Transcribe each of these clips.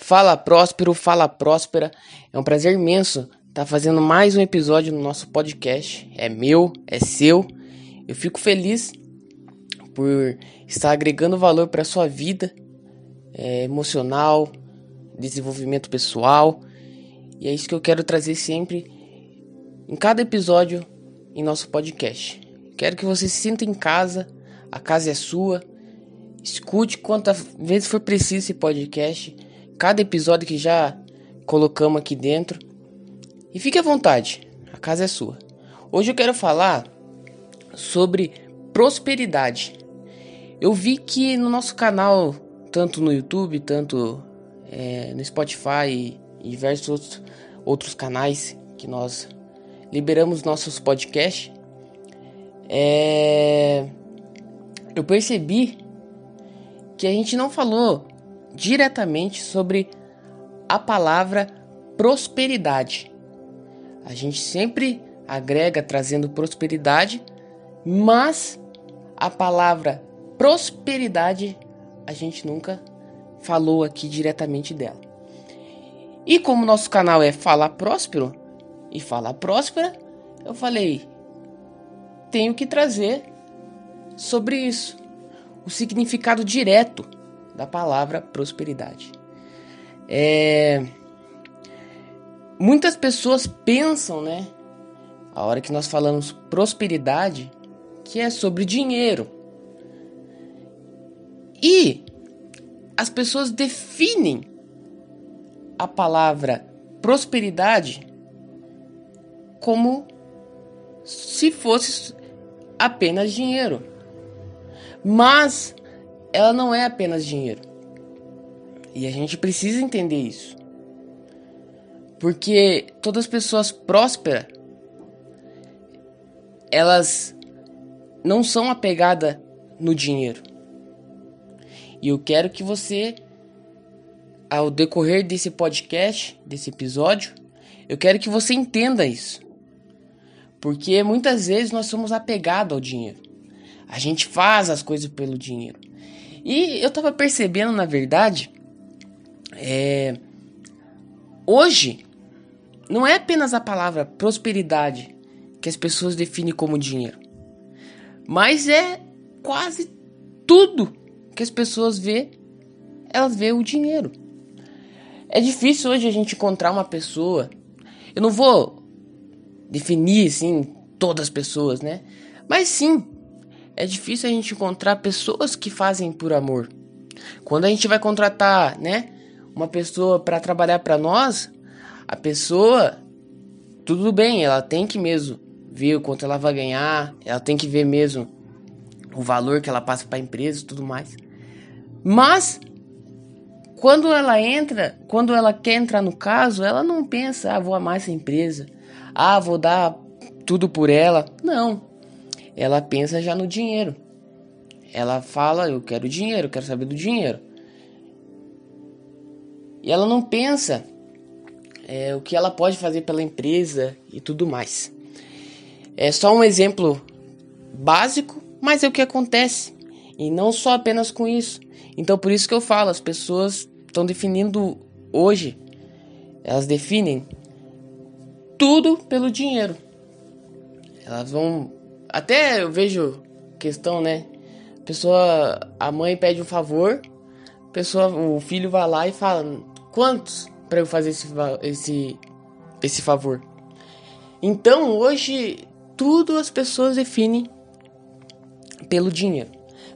Fala Próspero, fala Próspera. É um prazer imenso estar fazendo mais um episódio no nosso podcast. É meu, é seu. Eu fico feliz por estar agregando valor para sua vida é, emocional, desenvolvimento pessoal. E é isso que eu quero trazer sempre em cada episódio em nosso podcast. Quero que você se sinta em casa, a casa é sua. Escute quantas vezes for preciso esse podcast cada episódio que já colocamos aqui dentro. E fique à vontade, a casa é sua. Hoje eu quero falar sobre prosperidade. Eu vi que no nosso canal, tanto no YouTube, tanto é, no Spotify e diversos outros, outros canais que nós liberamos nossos podcasts, é, eu percebi que a gente não falou diretamente sobre a palavra prosperidade. A gente sempre agrega trazendo prosperidade, mas a palavra prosperidade a gente nunca falou aqui diretamente dela. E como nosso canal é Fala Próspero e Fala Próspera, eu falei, tenho que trazer sobre isso o significado direto da palavra prosperidade. É... Muitas pessoas pensam, né? A hora que nós falamos prosperidade, que é sobre dinheiro. E as pessoas definem a palavra prosperidade como se fosse apenas dinheiro. Mas ela não é apenas dinheiro. E a gente precisa entender isso. Porque todas as pessoas prósperas elas não são apegadas no dinheiro. E eu quero que você ao decorrer desse podcast, desse episódio, eu quero que você entenda isso. Porque muitas vezes nós somos apegados ao dinheiro. A gente faz as coisas pelo dinheiro. E eu tava percebendo, na verdade, é, hoje não é apenas a palavra prosperidade que as pessoas definem como dinheiro, mas é quase tudo que as pessoas vê, elas vê o dinheiro. É difícil hoje a gente encontrar uma pessoa. Eu não vou definir assim todas as pessoas, né? Mas sim, é difícil a gente encontrar pessoas que fazem por amor. Quando a gente vai contratar, né, uma pessoa para trabalhar para nós, a pessoa tudo bem, ela tem que mesmo ver o quanto ela vai ganhar, ela tem que ver mesmo o valor que ela passa para a empresa e tudo mais. Mas quando ela entra, quando ela quer entrar no caso, ela não pensa, ah, vou amar essa empresa, ah, vou dar tudo por ela. Não ela pensa já no dinheiro. Ela fala, eu quero dinheiro, quero saber do dinheiro. E ela não pensa é, o que ela pode fazer pela empresa e tudo mais. É só um exemplo básico, mas é o que acontece. E não só apenas com isso. Então por isso que eu falo, as pessoas estão definindo hoje, elas definem tudo pelo dinheiro. Elas vão até eu vejo questão, né? Pessoa, a mãe pede um favor, pessoa, o filho vai lá e fala: "Quantos para eu fazer esse esse esse favor?" Então, hoje tudo as pessoas definem pelo dinheiro.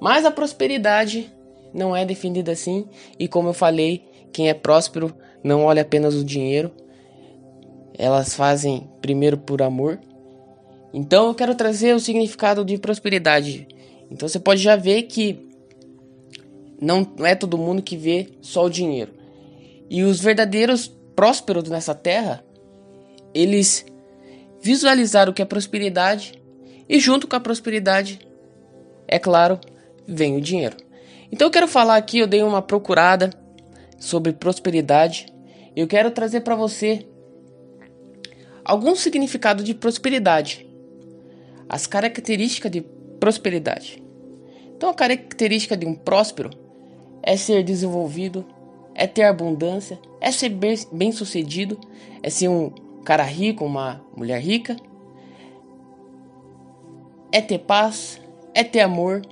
Mas a prosperidade não é definida assim, e como eu falei, quem é próspero não olha apenas o dinheiro. Elas fazem primeiro por amor então eu quero trazer o significado de prosperidade. Então você pode já ver que não é todo mundo que vê só o dinheiro. E os verdadeiros prósperos nessa terra, eles visualizaram o que é prosperidade e junto com a prosperidade, é claro, vem o dinheiro. Então eu quero falar aqui, eu dei uma procurada sobre prosperidade. Eu quero trazer para você algum significado de prosperidade as características de prosperidade. Então, a característica de um próspero é ser desenvolvido, é ter abundância, é ser bem sucedido, é ser um cara rico, uma mulher rica, é ter paz, é ter amor,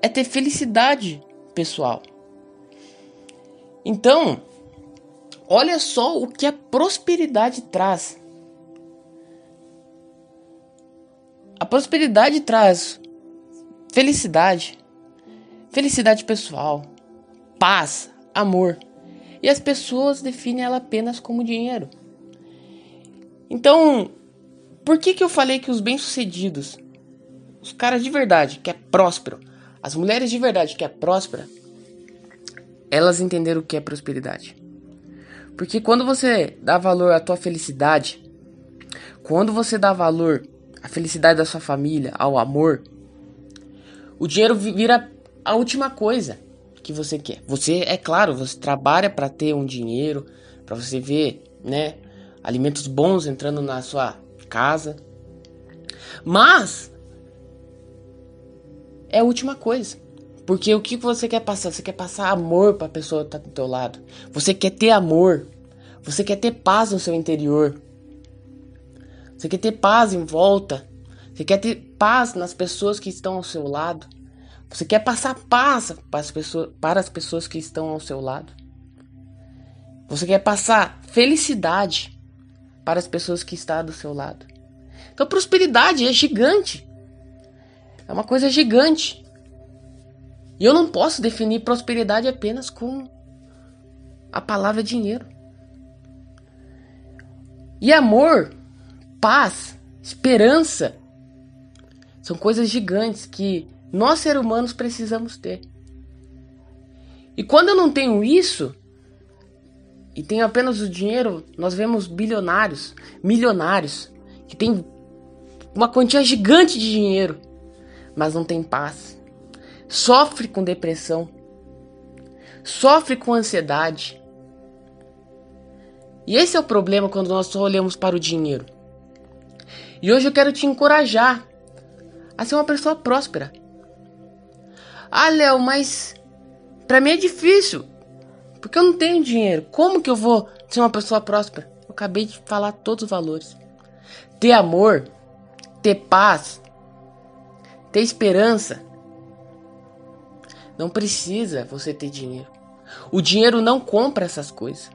é ter felicidade pessoal. Então, olha só o que a prosperidade traz. A prosperidade traz felicidade, felicidade pessoal, paz, amor. E as pessoas definem ela apenas como dinheiro. Então, por que que eu falei que os bem-sucedidos, os caras de verdade, que é próspero, as mulheres de verdade que é próspera, elas entenderam o que é prosperidade. Porque quando você dá valor à tua felicidade, quando você dá valor à felicidade da sua família, ao amor, o dinheiro vira a última coisa que você quer. Você, é claro, você trabalha para ter um dinheiro, para você ver, né, alimentos bons entrando na sua casa. Mas é a última coisa. Porque o que você quer passar? Você quer passar amor para a pessoa que tá do teu lado. Você quer ter amor. Você quer ter paz no seu interior. Você quer ter paz em volta. Você quer ter paz nas pessoas que estão ao seu lado. Você quer passar paz para as pessoas, para as pessoas que estão ao seu lado. Você quer passar felicidade para as pessoas que estão do seu lado. Então, prosperidade é gigante. É uma coisa gigante. E eu não posso definir prosperidade apenas com a palavra dinheiro. E amor, paz, esperança são coisas gigantes que nós seres humanos precisamos ter. E quando eu não tenho isso e tenho apenas o dinheiro, nós vemos bilionários, milionários que têm uma quantia gigante de dinheiro, mas não tem paz sofre com depressão, sofre com ansiedade. E esse é o problema quando nós só olhamos para o dinheiro. E hoje eu quero te encorajar a ser uma pessoa próspera. Ah, Léo, mas para mim é difícil, porque eu não tenho dinheiro. Como que eu vou ser uma pessoa próspera? Eu acabei de falar todos os valores. Ter amor, ter paz, ter esperança, não precisa você ter dinheiro. O dinheiro não compra essas coisas.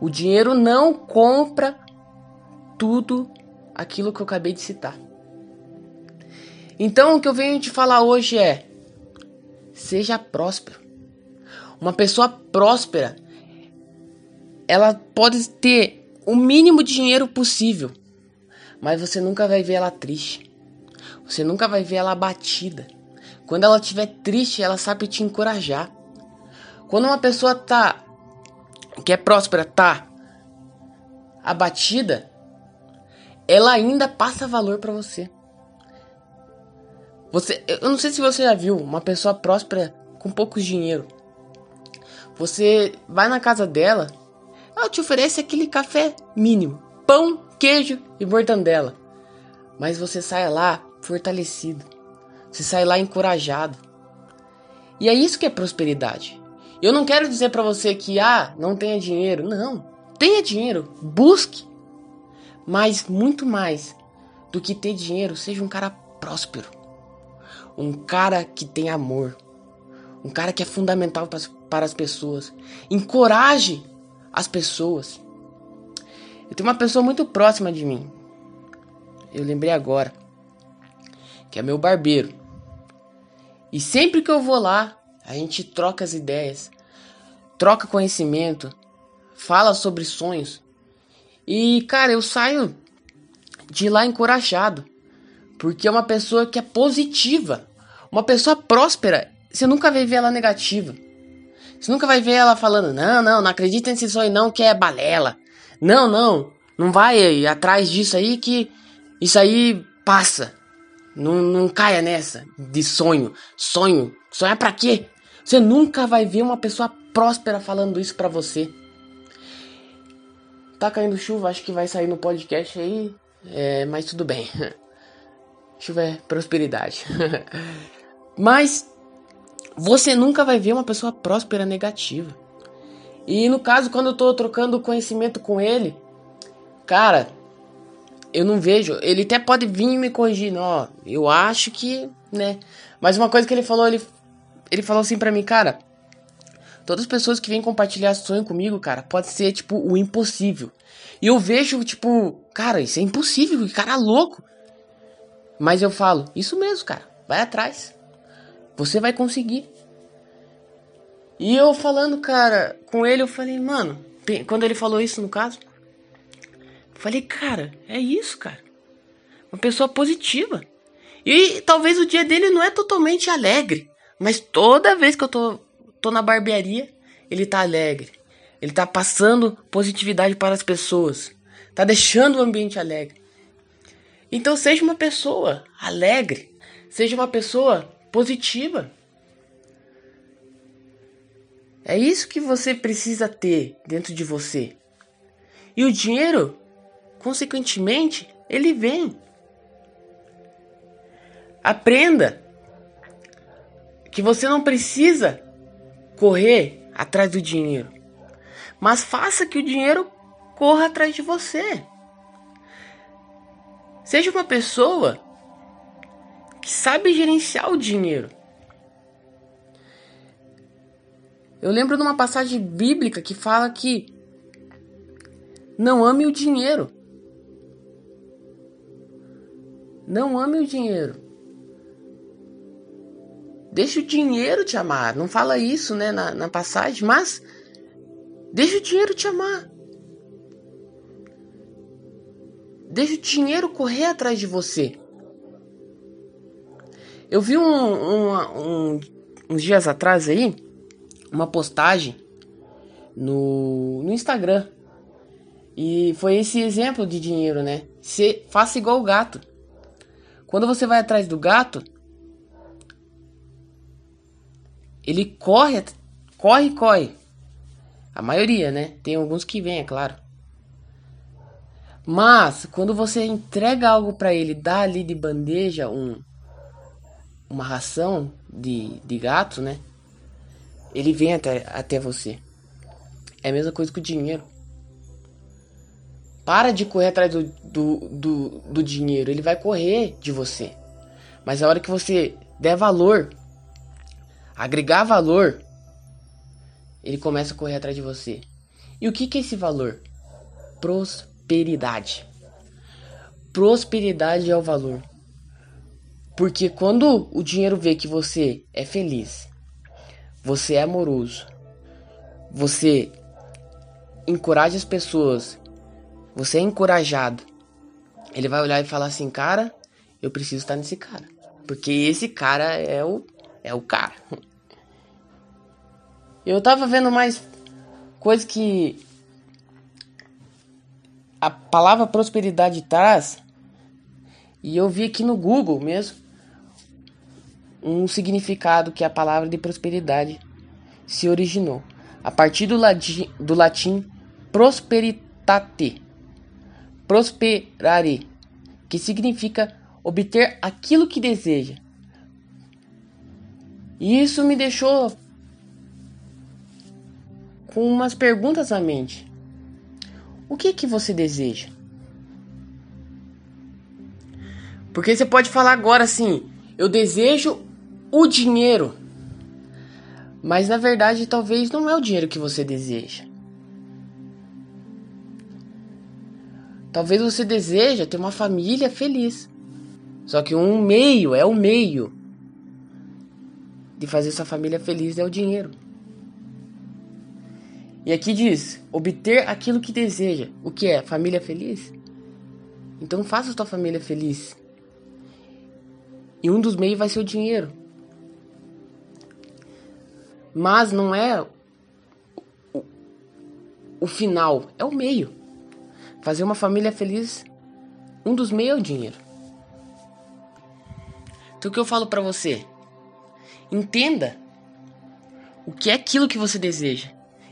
O dinheiro não compra tudo aquilo que eu acabei de citar. Então o que eu venho te falar hoje é: seja próspero. Uma pessoa próspera, ela pode ter o mínimo de dinheiro possível, mas você nunca vai ver ela triste. Você nunca vai ver ela abatida. Quando ela estiver triste, ela sabe te encorajar. Quando uma pessoa tá que é próspera, tá abatida, ela ainda passa valor para você. Você, eu não sei se você já viu uma pessoa próspera com pouco dinheiro. Você vai na casa dela, ela te oferece aquele café mínimo, pão, queijo e mortandela. Mas você sai lá fortalecido você sai lá encorajado. E é isso que é prosperidade. Eu não quero dizer para você que ah, não tenha dinheiro. Não, tenha dinheiro, busque. Mas muito mais do que ter dinheiro, seja um cara próspero. Um cara que tem amor. Um cara que é fundamental para as pessoas. Encoraje as pessoas. Eu tenho uma pessoa muito próxima de mim. Eu lembrei agora. Que é meu barbeiro. E sempre que eu vou lá, a gente troca as ideias, troca conhecimento, fala sobre sonhos. E, cara, eu saio de lá encorajado, porque é uma pessoa que é positiva, uma pessoa próspera. Você nunca vai ver ela negativa. Você nunca vai ver ela falando: "Não, não, não acredita nesse sonho não, que é balela". Não, não, não vai atrás disso aí que isso aí passa. Não, não caia nessa de sonho. Sonho. Sonhar para quê? Você nunca vai ver uma pessoa próspera falando isso para você. Tá caindo chuva, acho que vai sair no podcast aí. É, mas tudo bem. Chuva é prosperidade. mas você nunca vai ver uma pessoa próspera negativa. E no caso, quando eu tô trocando conhecimento com ele, cara, eu não vejo. Ele até pode vir me corrigir, ó. Eu acho que, né? Mas uma coisa que ele falou, ele, ele falou assim pra mim, cara. Todas as pessoas que vêm compartilhar sonho comigo, cara, pode ser, tipo, o impossível. E eu vejo, tipo, cara, isso é impossível, que cara louco. Mas eu falo, isso mesmo, cara, vai atrás. Você vai conseguir. E eu falando, cara, com ele, eu falei, mano, quando ele falou isso no caso, eu falei, cara, é isso, cara. Uma pessoa positiva. E talvez o dia dele não é totalmente alegre, mas toda vez que eu tô, tô na barbearia, ele tá alegre. Ele tá passando positividade para as pessoas. Tá deixando o ambiente alegre. Então seja uma pessoa alegre, seja uma pessoa positiva. É isso que você precisa ter dentro de você. E o dinheiro, consequentemente, ele vem. Aprenda que você não precisa correr atrás do dinheiro, mas faça que o dinheiro corra atrás de você. Seja uma pessoa que sabe gerenciar o dinheiro. Eu lembro de uma passagem bíblica que fala que não ame o dinheiro. Não ame o dinheiro. Deixa o dinheiro te amar. Não fala isso, né, na, na passagem, mas deixa o dinheiro te amar. Deixa o dinheiro correr atrás de você. Eu vi um, um, um, uns dias atrás aí uma postagem no, no Instagram. E foi esse exemplo de dinheiro, né? Se, faça igual o gato. Quando você vai atrás do gato, ele corre, corre, corre. A maioria, né? Tem alguns que vêm, é claro. Mas quando você entrega algo para ele, dá ali de bandeja um uma ração de, de gato, né? Ele vem até, até você. É a mesma coisa que o dinheiro. Para de correr atrás do, do, do, do dinheiro. Ele vai correr de você. Mas a hora que você der valor, agregar valor, ele começa a correr atrás de você. E o que, que é esse valor? Prosperidade. Prosperidade é o valor. Porque quando o dinheiro vê que você é feliz, você é amoroso, você encoraja as pessoas, você é encorajado, ele vai olhar e falar assim, cara, eu preciso estar nesse cara. Porque esse cara é o, é o cara. Eu tava vendo mais coisa que a palavra prosperidade traz. E eu vi aqui no Google mesmo um significado que a palavra de prosperidade se originou a partir do do latim prosperitate, prosperare, que significa obter aquilo que deseja. E isso me deixou com umas perguntas à mente. O que que você deseja? Porque você pode falar agora assim: eu desejo o dinheiro. Mas na verdade, talvez não é o dinheiro que você deseja. Talvez você deseja ter uma família feliz. Só que um meio é o meio de fazer sua família feliz é o dinheiro. E aqui diz: obter aquilo que deseja. O que é? Família feliz? Então faça sua família feliz. E um dos meios vai ser o dinheiro. Mas não é o, o final, é o meio. Fazer uma família feliz, um dos meios é o dinheiro. Então o que eu falo para você? Entenda o que é aquilo que você deseja.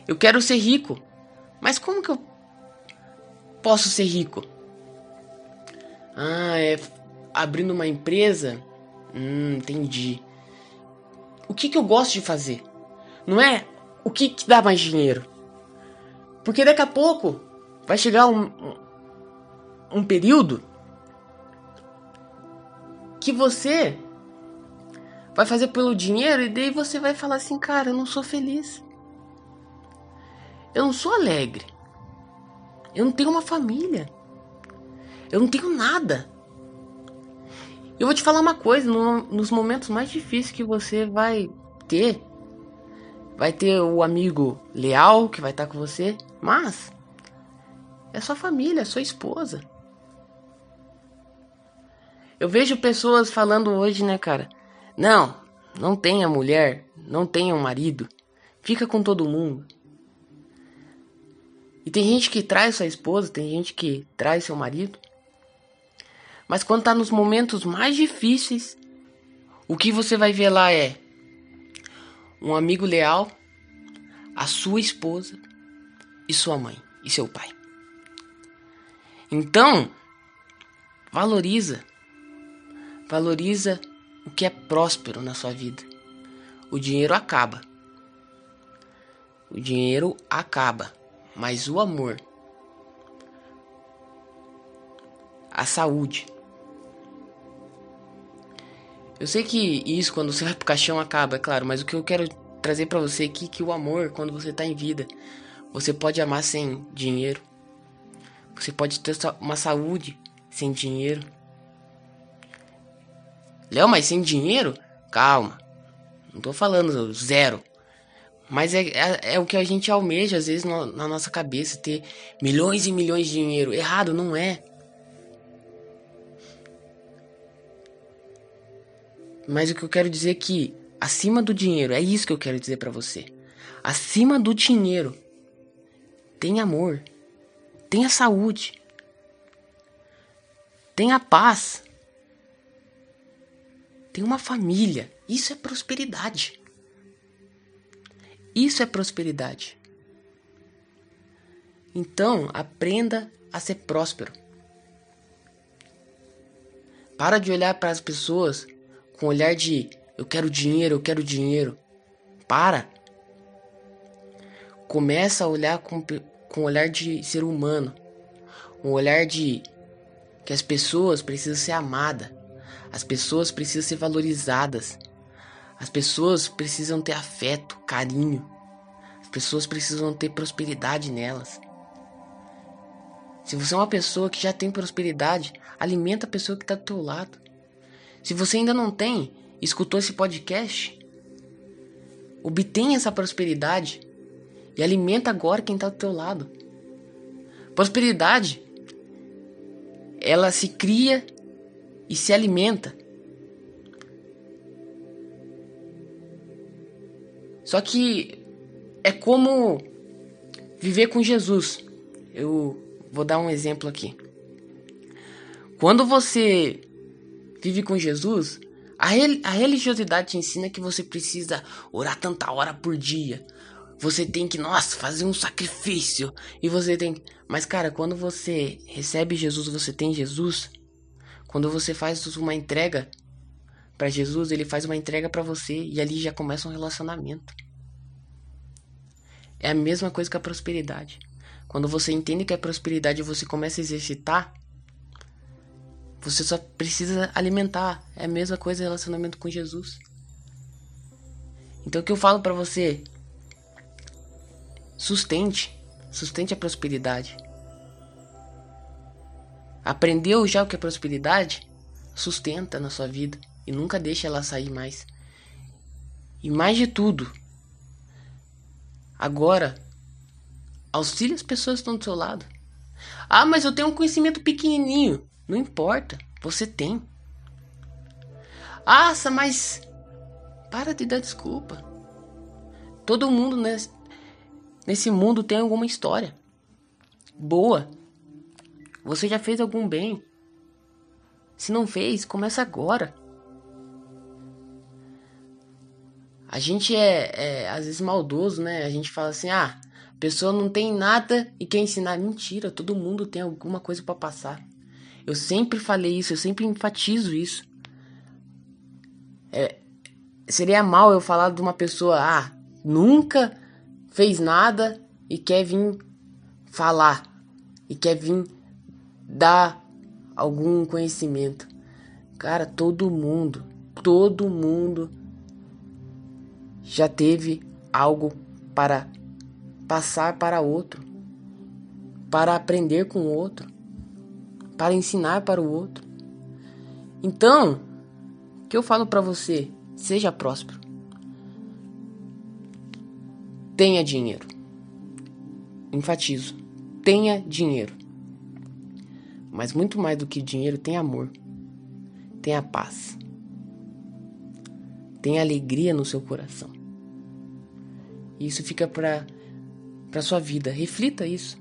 Eu quero ser rico. Mas como que eu posso ser rico? Ah, é abrindo uma empresa? Hum, entendi. o que, que eu gosto de fazer. Não é o que, que dá mais dinheiro. Porque daqui a pouco vai chegar um, um, um período que você vai fazer pelo dinheiro e daí você vai falar assim, cara, eu não sou feliz. Eu não sou alegre. Eu não tenho uma família. Eu não tenho nada. Eu vou te falar uma coisa, no, nos momentos mais difíceis que você vai ter, vai ter o amigo leal que vai estar com você, mas é sua família, é sua esposa. Eu vejo pessoas falando hoje, né, cara? Não, não tenha mulher, não tenha um marido, fica com todo mundo. E tem gente que traz sua esposa, tem gente que traz seu marido. Mas quando tá nos momentos mais difíceis, o que você vai ver lá é um amigo leal, a sua esposa e sua mãe e seu pai. Então, valoriza. Valoriza o que é próspero na sua vida. O dinheiro acaba. O dinheiro acaba, mas o amor, a saúde, eu sei que isso quando você vai pro caixão acaba, é claro, mas o que eu quero trazer para você aqui é que o amor, quando você tá em vida, você pode amar sem dinheiro. Você pode ter uma saúde sem dinheiro. Léo, mas sem dinheiro? Calma. Não tô falando zero. Mas é, é, é, o que a gente almeja, às vezes, no, na nossa cabeça, ter milhões e milhões de dinheiro. Errado, não é. Mas o que eu quero dizer é que acima do dinheiro, é isso que eu quero dizer para você. Acima do dinheiro tem amor, tem a saúde, tem a paz, tem uma família. Isso é prosperidade. Isso é prosperidade. Então, aprenda a ser próspero. Para de olhar para as pessoas com olhar de eu quero dinheiro, eu quero dinheiro. Para. Começa a olhar com, com olhar de ser humano. Um olhar de que as pessoas precisam ser amadas. As pessoas precisam ser valorizadas. As pessoas precisam ter afeto, carinho. As pessoas precisam ter prosperidade nelas. Se você é uma pessoa que já tem prosperidade, alimenta a pessoa que está do teu lado. Se você ainda não tem, escutou esse podcast, obtenha essa prosperidade e alimenta agora quem está do teu lado. Prosperidade, ela se cria e se alimenta. Só que é como viver com Jesus. Eu vou dar um exemplo aqui. Quando você vive com Jesus, a, a religiosidade te ensina que você precisa orar tanta hora por dia. Você tem que, nossa, fazer um sacrifício. E você tem. Mas, cara, quando você recebe Jesus, você tem Jesus. Quando você faz uma entrega para Jesus, ele faz uma entrega para você. E ali já começa um relacionamento. É a mesma coisa que a prosperidade. Quando você entende que é prosperidade você começa a exercitar, você só precisa alimentar. É a mesma coisa relacionamento com Jesus. Então o que eu falo para você? Sustente, sustente a prosperidade. Aprendeu já o que é prosperidade? Sustenta na sua vida e nunca deixe ela sair mais. E mais de tudo, agora auxilie as pessoas que estão do seu lado. Ah, mas eu tenho um conhecimento pequenininho. Não importa, você tem. Nossa, mas para de dar desculpa. Todo mundo nesse, nesse mundo tem alguma história boa. Você já fez algum bem. Se não fez, começa agora. A gente é, é, às vezes maldoso, né? A gente fala assim: ah, a pessoa não tem nada e quer ensinar. Mentira, todo mundo tem alguma coisa para passar. Eu sempre falei isso, eu sempre enfatizo isso. É, seria mal eu falar de uma pessoa, ah, nunca fez nada e quer vir falar e quer vir dar algum conhecimento. Cara, todo mundo, todo mundo já teve algo para passar para outro, para aprender com o outro, para ensinar para o outro. Então, o que eu falo para você? Seja próspero. Tenha dinheiro. Enfatizo. Tenha dinheiro. Mas muito mais do que dinheiro, tem amor. Tenha paz. Tenha alegria no seu coração. Isso fica para para sua vida. Reflita isso.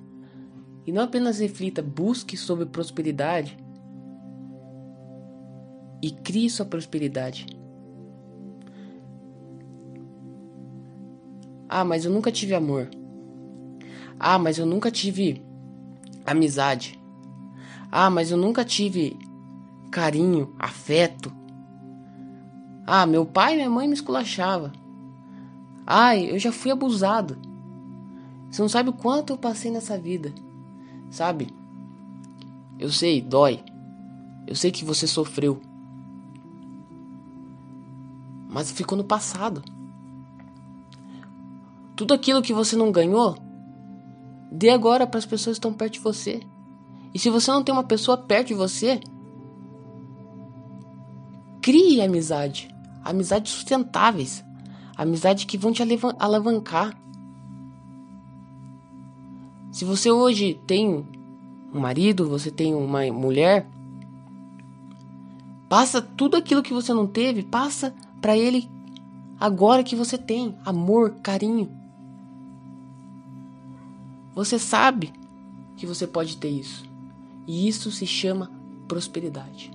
E não apenas reflita, busque sobre prosperidade e crie sua prosperidade. Ah, mas eu nunca tive amor. Ah, mas eu nunca tive amizade. Ah, mas eu nunca tive carinho, afeto. Ah, meu pai e minha mãe me esculachava. Ai, eu já fui abusado. Você não sabe o quanto eu passei nessa vida. Sabe? Eu sei, dói. Eu sei que você sofreu. Mas ficou no passado. Tudo aquilo que você não ganhou, dê agora para as pessoas que estão perto de você. E se você não tem uma pessoa perto de você, crie amizade, amizades sustentáveis, amizades que vão te alavancar. Se você hoje tem um marido, você tem uma mulher, passa tudo aquilo que você não teve, passa para ele agora que você tem amor, carinho. Você sabe que você pode ter isso. E isso se chama prosperidade.